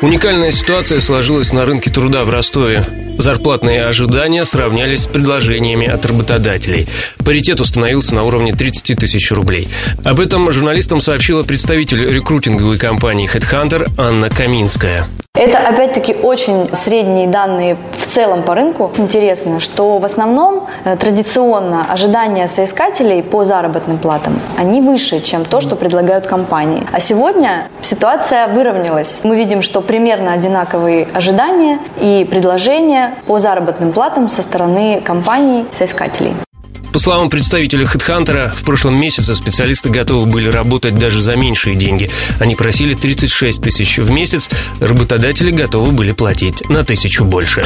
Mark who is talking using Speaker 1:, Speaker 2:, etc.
Speaker 1: Уникальная ситуация сложилась на рынке труда в Ростове. Зарплатные ожидания сравнялись с предложениями от работодателей. Паритет установился на уровне 30 тысяч рублей. Об этом журналистам сообщила представитель рекрутинговой компании HeadHunter Анна Каминская.
Speaker 2: Это, опять-таки, очень средние данные целом по рынку. Интересно, что в основном э, традиционно ожидания соискателей по заработным платам, они выше, чем то, что предлагают компании. А сегодня ситуация выровнялась. Мы видим, что примерно одинаковые ожидания и предложения по заработным платам со стороны компаний соискателей.
Speaker 1: По словам представителя HeadHunter, в прошлом месяце специалисты готовы были работать даже за меньшие деньги. Они просили 36 тысяч в месяц, работодатели готовы были платить на тысячу больше.